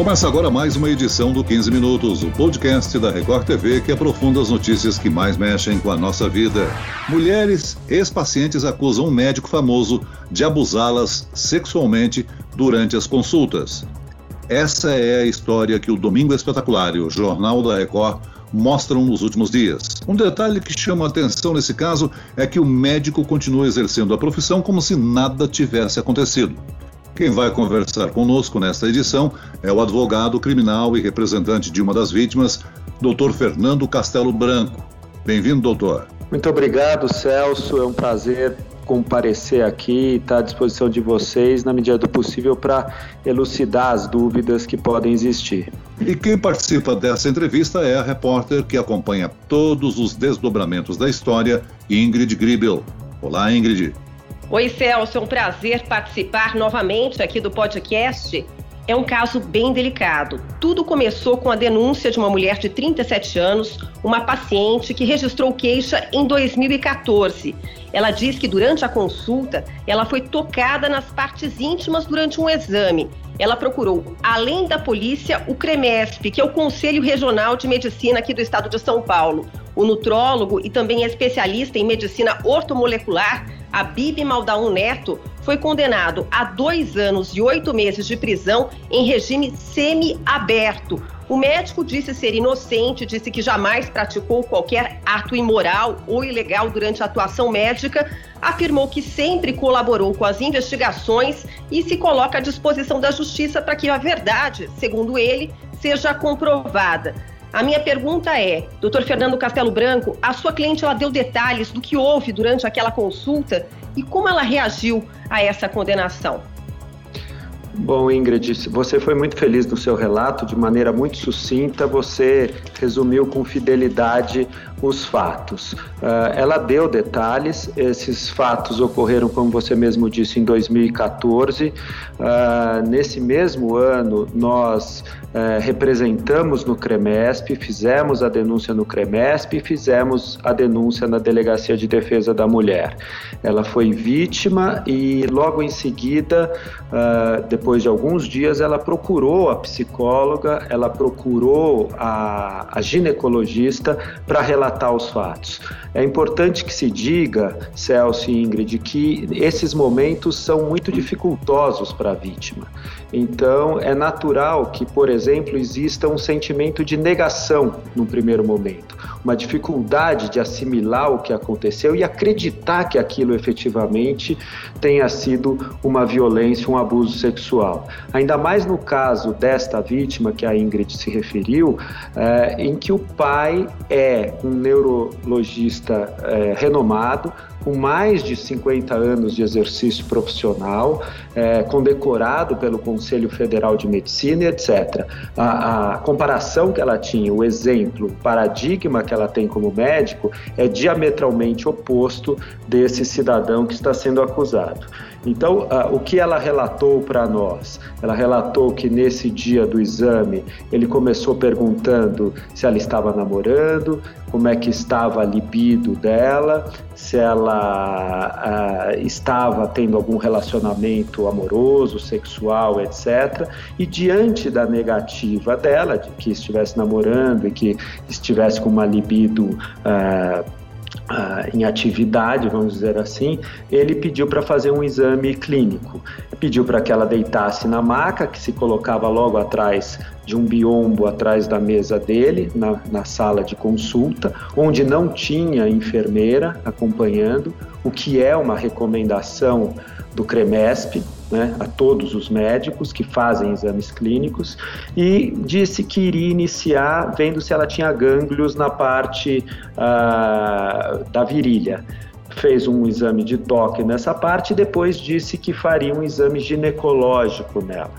Começa agora mais uma edição do 15 Minutos, o podcast da Record TV que aprofunda as notícias que mais mexem com a nossa vida. Mulheres ex-pacientes acusam um médico famoso de abusá-las sexualmente durante as consultas. Essa é a história que o Domingo Espetacular e o Jornal da Record mostram nos últimos dias. Um detalhe que chama a atenção nesse caso é que o médico continua exercendo a profissão como se nada tivesse acontecido. Quem vai conversar conosco nesta edição é o advogado criminal e representante de uma das vítimas, Dr. Fernando Castelo Branco. Bem-vindo, doutor. Muito obrigado, Celso. É um prazer comparecer aqui, estar à disposição de vocês na medida do possível para elucidar as dúvidas que podem existir. E quem participa dessa entrevista é a repórter que acompanha todos os desdobramentos da história, Ingrid Gribel. Olá, Ingrid. Oi, Celso, é um prazer participar novamente aqui do podcast. É um caso bem delicado. Tudo começou com a denúncia de uma mulher de 37 anos, uma paciente que registrou queixa em 2014. Ela diz que durante a consulta, ela foi tocada nas partes íntimas durante um exame. Ela procurou, além da polícia, o CREMESP, que é o Conselho Regional de Medicina aqui do estado de São Paulo. O nutrólogo e também especialista em medicina ortomolecular Abib Maldaun Neto foi condenado a dois anos e oito meses de prisão em regime semi-aberto. O médico disse ser inocente, disse que jamais praticou qualquer ato imoral ou ilegal durante a atuação médica, afirmou que sempre colaborou com as investigações e se coloca à disposição da justiça para que a verdade, segundo ele, seja comprovada. A minha pergunta é, doutor Fernando Castelo Branco, a sua cliente ela deu detalhes do que houve durante aquela consulta e como ela reagiu a essa condenação? Bom, Ingrid, você foi muito feliz no seu relato, de maneira muito sucinta, você resumiu com fidelidade os fatos. Uh, ela deu detalhes, esses fatos ocorreram, como você mesmo disse, em 2014. Uh, ah, nesse mesmo ano, nós uh, representamos no CREMESP, fizemos a denúncia no CREMESP e fizemos a denúncia na Delegacia de Defesa da Mulher. Ela foi vítima e, logo em seguida, depois de alguns dias, ela procurou a psicóloga, ela procurou a, a ginecologista para relatar relatar os fatos. É importante que se diga, Celso e Ingrid, que esses momentos são muito dificultosos para a vítima. Então, é natural que, por exemplo, exista um sentimento de negação no primeiro momento, uma dificuldade de assimilar o que aconteceu e acreditar que aquilo efetivamente tenha sido uma violência, um abuso sexual. Ainda mais no caso desta vítima que a Ingrid se referiu, é, em que o pai é um neurologista é, renomado, com mais de 50 anos de exercício profissional, é, condecorado pelo Conselho Federal de Medicina, etc. A, a, comparação que ela tinha, o exemplo, o paradigma que ela tem como médico é diametralmente oposto desse cidadão que está sendo acusado. Então, uh, o que ela relatou para nós? Ela relatou que nesse dia do exame ele começou perguntando se ela estava namorando, como é que estava a libido dela, se ela uh, estava tendo algum relacionamento amoroso, sexual, etc. E diante da negativa dela, de que estivesse namorando e que estivesse com uma libido uh, Uh, em atividade, vamos dizer assim, ele pediu para fazer um exame clínico. Pediu para que ela deitasse na maca, que se colocava logo atrás de um biombo, atrás da mesa dele, na, na sala de consulta, onde não tinha enfermeira acompanhando, o que é uma recomendação do CREMESP, né, a todos os médicos que fazem exames clínicos e disse que iria iniciar vendo se ela tinha gânglios na parte uh, da virilha. Fez um exame de toque nessa parte e depois disse que faria um exame ginecológico nela,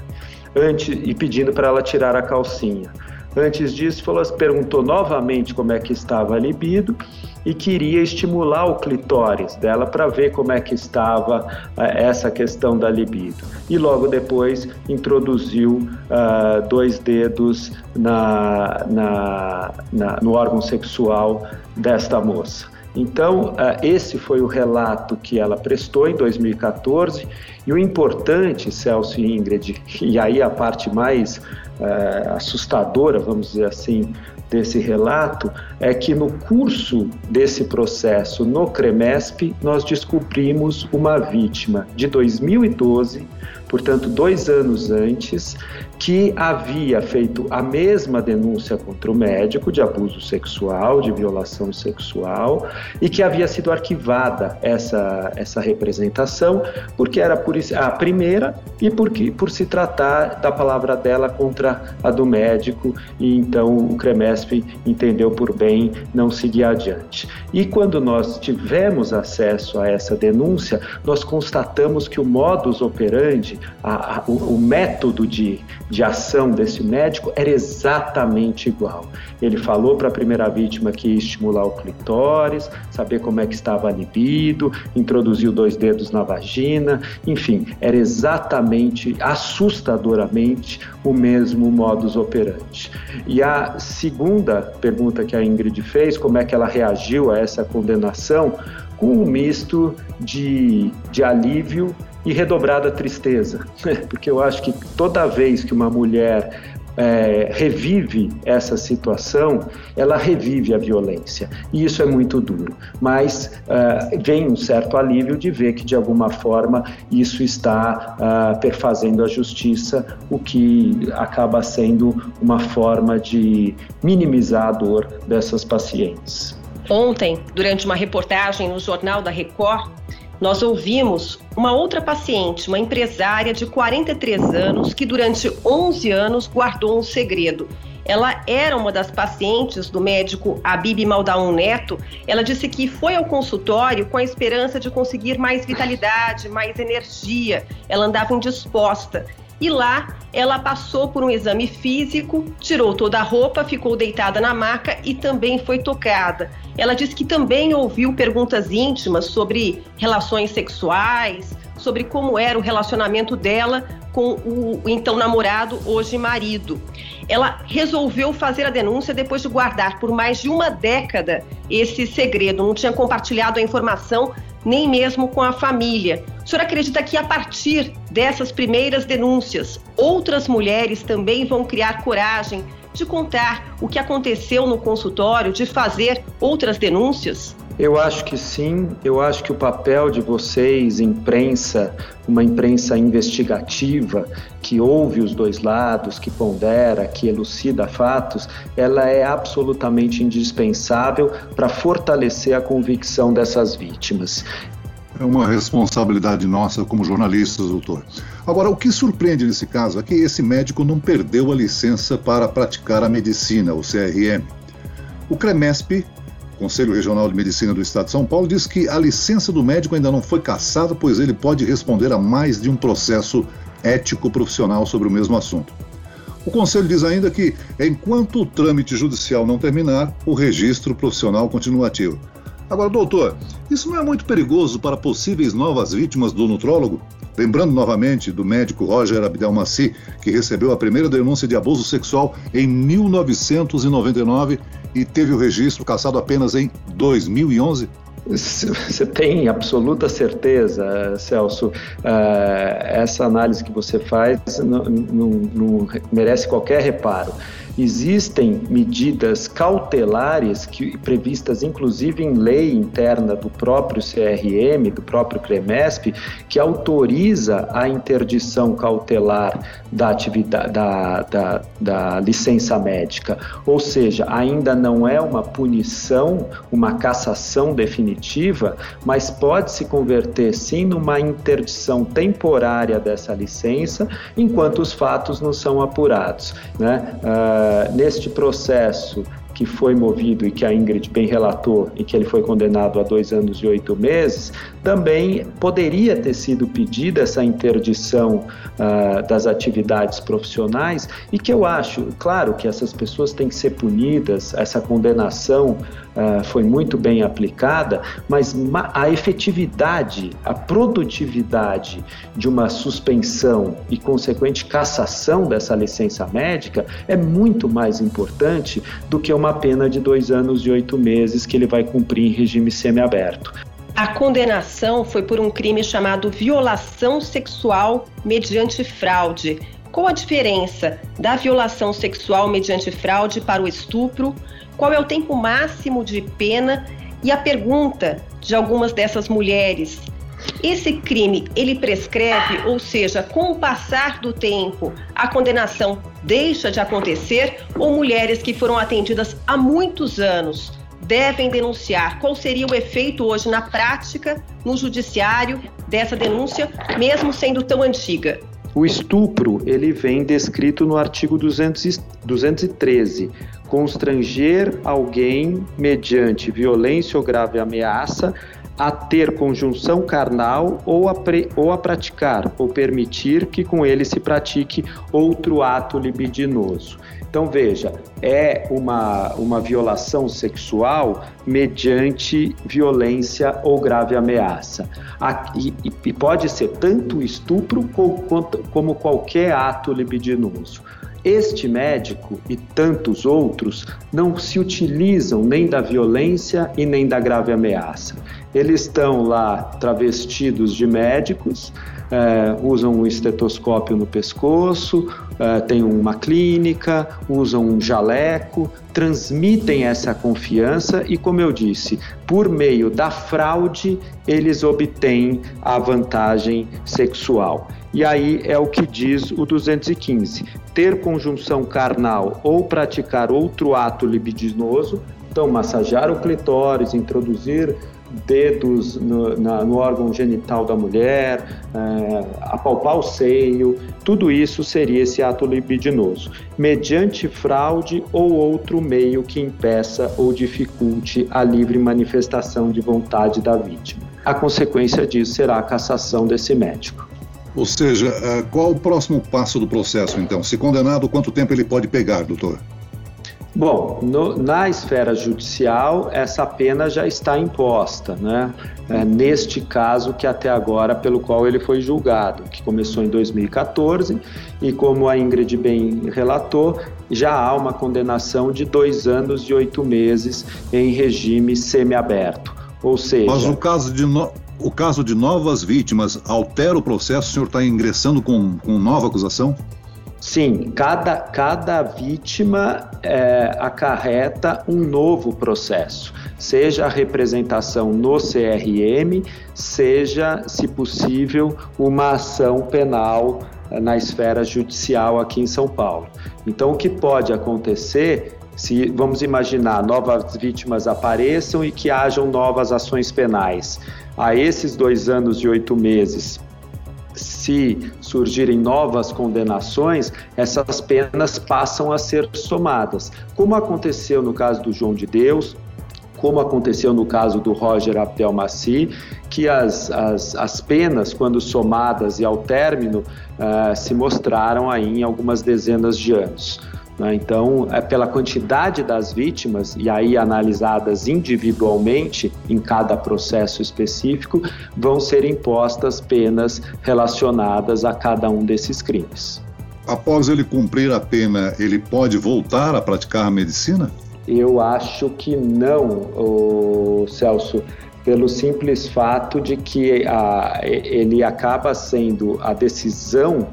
antes e pedindo para ela tirar a calcinha. Antes disso, falou, perguntou novamente como é que estava a libido e queria estimular o clitóris dela para ver como é que estava uh, essa questão da libido. E logo depois introduziu uh, dois dedos na, na, na, no órgão sexual desta moça. Então, esse foi o relato que ela prestou em 2014. E o importante, Celso e Ingrid, e aí a parte mais uh, assustadora, vamos dizer assim, desse relato é que no curso desse processo no CREMESP nós descobrimos uma vítima de 2012 portanto, dois anos antes, que havia feito a mesma denúncia contra o médico de abuso sexual, de violação sexual, e que havia sido arquivada essa, essa representação, porque era por, a primeira e porque, por se tratar da palavra dela contra a do médico, e então o CREMESP entendeu por bem não seguir adiante. E quando nós tivemos acesso a essa denúncia, nós constatamos que o modus operandi a, a, o, o, método de, de ação desse médico era exatamente igual. Ele falou para a primeira vítima que ia estimular o clitóris, saber como é que estava a libido, introduziu dois dedos na vagina, enfim, era exatamente, assustadoramente, o mesmo modus operandi. E a segunda pergunta que a Ingrid fez, como é que ela reagiu a essa condenação, com um misto de, de alívio e redobrada tristeza, porque eu acho que toda vez que uma mulher é, revive essa situação, ela revive a violência. E isso é muito duro. Mas uh, vem um certo alívio de ver que, de alguma forma, isso está uh, perfazendo a justiça, o que acaba sendo uma forma de minimizar a dor dessas pacientes. Ontem, durante uma reportagem no Jornal da Record, nós ouvimos uma outra paciente, uma empresária de 43 anos, que durante 11 anos guardou um segredo. Ela era uma das pacientes do médico Abib Maldaun Neto. Ela disse que foi ao consultório com a esperança de conseguir mais vitalidade, mais energia. Ela andava indisposta e lá ela passou por um exame físico, tirou toda a roupa, ficou deitada na maca e também foi tocada. Ela disse que também ouviu perguntas íntimas sobre relações sexuais, sobre como era o relacionamento dela com o então namorado, hoje marido. Ela resolveu fazer a denúncia depois de guardar por mais de uma década esse segredo, não tinha compartilhado a informação nem mesmo com a família. O senhor acredita que a partir dessas primeiras denúncias, outras mulheres também vão criar coragem de contar o que aconteceu no consultório, de fazer outras denúncias? Eu acho que sim. Eu acho que o papel de vocês, imprensa, uma imprensa investigativa, que ouve os dois lados, que pondera, que elucida fatos, ela é absolutamente indispensável para fortalecer a convicção dessas vítimas. É uma responsabilidade nossa como jornalistas, doutor. Agora, o que surpreende nesse caso é que esse médico não perdeu a licença para praticar a medicina, o CRM. O CREMESP Conselho Regional de Medicina do Estado de São Paulo diz que a licença do médico ainda não foi cassada, pois ele pode responder a mais de um processo ético profissional sobre o mesmo assunto. O Conselho diz ainda que, enquanto o trâmite judicial não terminar, o registro profissional continua ativo. Agora, doutor, isso não é muito perigoso para possíveis novas vítimas do nutrólogo? Lembrando novamente do médico Roger Abdelmaci, que recebeu a primeira denúncia de abuso sexual em 1999 e teve o registro cassado apenas em 2011? Você tem absoluta certeza, Celso? Uh, essa análise que você faz não, não, não merece qualquer reparo. Existem medidas cautelares que, previstas inclusive em lei interna do próprio CRM, do próprio CREMESP, que autoriza a interdição cautelar da, atividade, da, da, da licença médica. Ou seja, ainda não é uma punição, uma cassação definitiva, mas pode se converter sim numa interdição temporária dessa licença, enquanto os fatos não são apurados. Né? Uh, eh, neste processo que foi movido e que a Ingrid bem relatou e que ele foi condenado a dois anos e oito meses, também poderia ter sido pedida essa interdição uh, das atividades profissionais e que eu acho, claro, que essas pessoas têm que ser punidas, essa condenação uh, foi muito bem aplicada, mas a efetividade, a produtividade de uma suspensão e consequente cassação dessa licença médica é muito mais importante do que uma pena de dois anos e oito meses que ele vai cumprir em regime semiaberto. A condenação foi por um crime chamado violação sexual mediante fraude. Qual a diferença da violação sexual mediante fraude para o estupro? Qual é o tempo máximo de pena? E a pergunta de algumas dessas mulheres: esse crime ele prescreve, ou seja, com o passar do tempo, a condenação deixa de acontecer ou mulheres que foram atendidas há muitos anos devem denunciar. Qual seria o efeito hoje na prática, no judiciário, dessa denúncia, mesmo sendo tão antiga? O estupro, ele vem descrito no artigo 200, 213. Constranger alguém mediante violência ou grave ameaça a ter conjunção carnal ou a, pre, ou a praticar, ou permitir que com ele se pratique outro ato libidinoso. Então, veja, é uma, uma violação sexual mediante violência ou grave ameaça. E, e pode ser tanto estupro como qualquer ato libidinoso. Este médico e tantos outros não se utilizam nem da violência e nem da grave ameaça. Eles estão lá travestidos de médicos, é, usam um estetoscópio no pescoço, é, tem uma clínica, usam um jaleco, transmitem essa confiança e, como eu disse, por meio da fraude, eles obtêm a vantagem sexual. E aí é o que diz o 215: ter conjunção carnal ou praticar outro ato libidinoso, então massagear o clitóris, introduzir dedos no, na, no órgão genital da mulher, é, apalpar o seio, tudo isso seria esse ato libidinoso, mediante fraude ou outro meio que impeça ou dificulte a livre manifestação de vontade da vítima. A consequência disso será a cassação desse médico. Ou seja, é, qual o próximo passo do processo, então? Se condenado, quanto tempo ele pode pegar, doutor? Bom, no, na esfera judicial, essa pena já está imposta, né? É, neste caso que até agora pelo qual ele foi julgado, que começou em 2014 e como a Ingrid bem relatou, já há uma condenação de dois anos e oito meses em regime semiaberto. Ou seja. Mas o caso de, no... o caso de novas vítimas altera o processo? O senhor está ingressando com, com nova acusação? Sim, cada, cada vítima é, acarreta um novo processo, seja a representação no CRM, seja, se possível, uma ação penal na esfera judicial aqui em São Paulo. Então, o que pode acontecer se vamos imaginar novas vítimas apareçam e que hajam novas ações penais. A esses dois anos e oito meses se surgirem novas condenações, essas penas passam a ser somadas, como aconteceu no caso do João de Deus, como aconteceu no caso do Roger Abdelmaci, que as, as, as penas, quando somadas e ao término, uh, se mostraram aí em algumas dezenas de anos. Né? Então, é pela quantidade das vítimas, e aí analisadas individualmente em cada processo específico, vão ser impostas penas relacionadas a cada um desses crimes. Após ele cumprir a pena, ele pode voltar a praticar a medicina? Eu acho que não, Celso pelo simples fato de que a, ele acaba sendo a decisão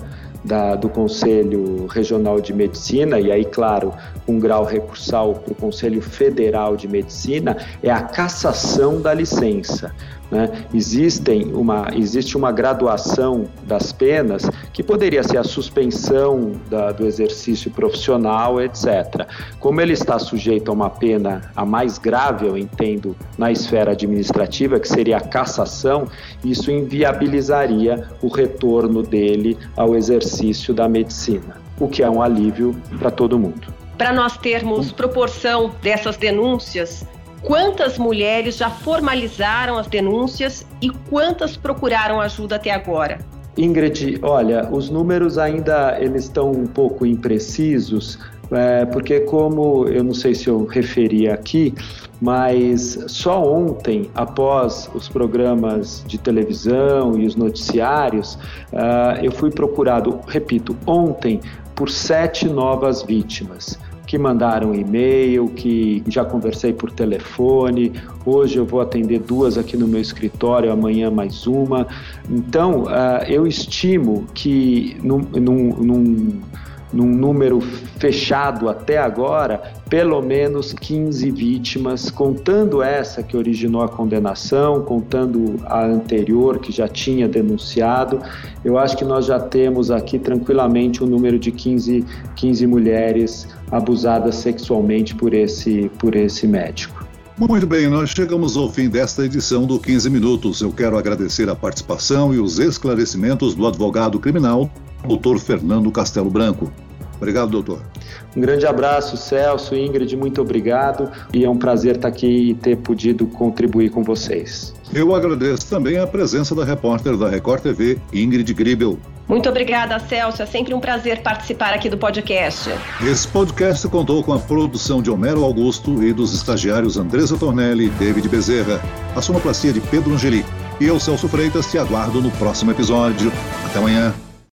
da, do Conselho Regional de Medicina, e aí, claro, um grau recursal para o Conselho Federal de Medicina, é a cassação da licença. Né? Existem uma, existe uma graduação das penas que poderia ser a suspensão da, do exercício profissional, etc. Como ele está sujeito a uma pena a mais grave, eu entendo, na esfera administrativa, que seria a cassação, isso inviabilizaria o retorno dele ao exercício da medicina, o que é um alívio para todo mundo. Para nós termos proporção dessas denúncias, Quantas mulheres já formalizaram as denúncias e quantas procuraram ajuda até agora? Ingrid, olha, os números ainda eles estão um pouco imprecisos, é, porque como eu não sei se eu referi aqui, mas só ontem, após os programas de televisão e os noticiários, uh, eu fui procurado, repito, ontem, por sete novas vítimas que mandaram e-mail, que já conversei por telefone. Hoje eu vou atender duas aqui no meu escritório, amanhã mais uma. Então, uh, eu estimo que num, num, num num número fechado até agora, pelo menos 15 vítimas, contando essa que originou a condenação, contando a anterior que já tinha denunciado. Eu acho que nós já temos aqui tranquilamente um número de 15, 15 mulheres abusadas sexualmente por esse, por esse médico. Muito bem, nós chegamos ao fim desta edição do 15 Minutos. Eu quero agradecer a participação e os esclarecimentos do advogado criminal doutor Fernando Castelo Branco. Obrigado, doutor. Um grande abraço, Celso, Ingrid, muito obrigado. E é um prazer estar aqui e ter podido contribuir com vocês. Eu agradeço também a presença da repórter da Record TV, Ingrid Gribel. Muito obrigada, Celso. É sempre um prazer participar aqui do podcast. Esse podcast contou com a produção de Homero Augusto e dos estagiários Andresa Tornelli e David Bezerra, a sonoplastia de Pedro Angeli. E eu, Celso Freitas, te aguardo no próximo episódio. Até amanhã.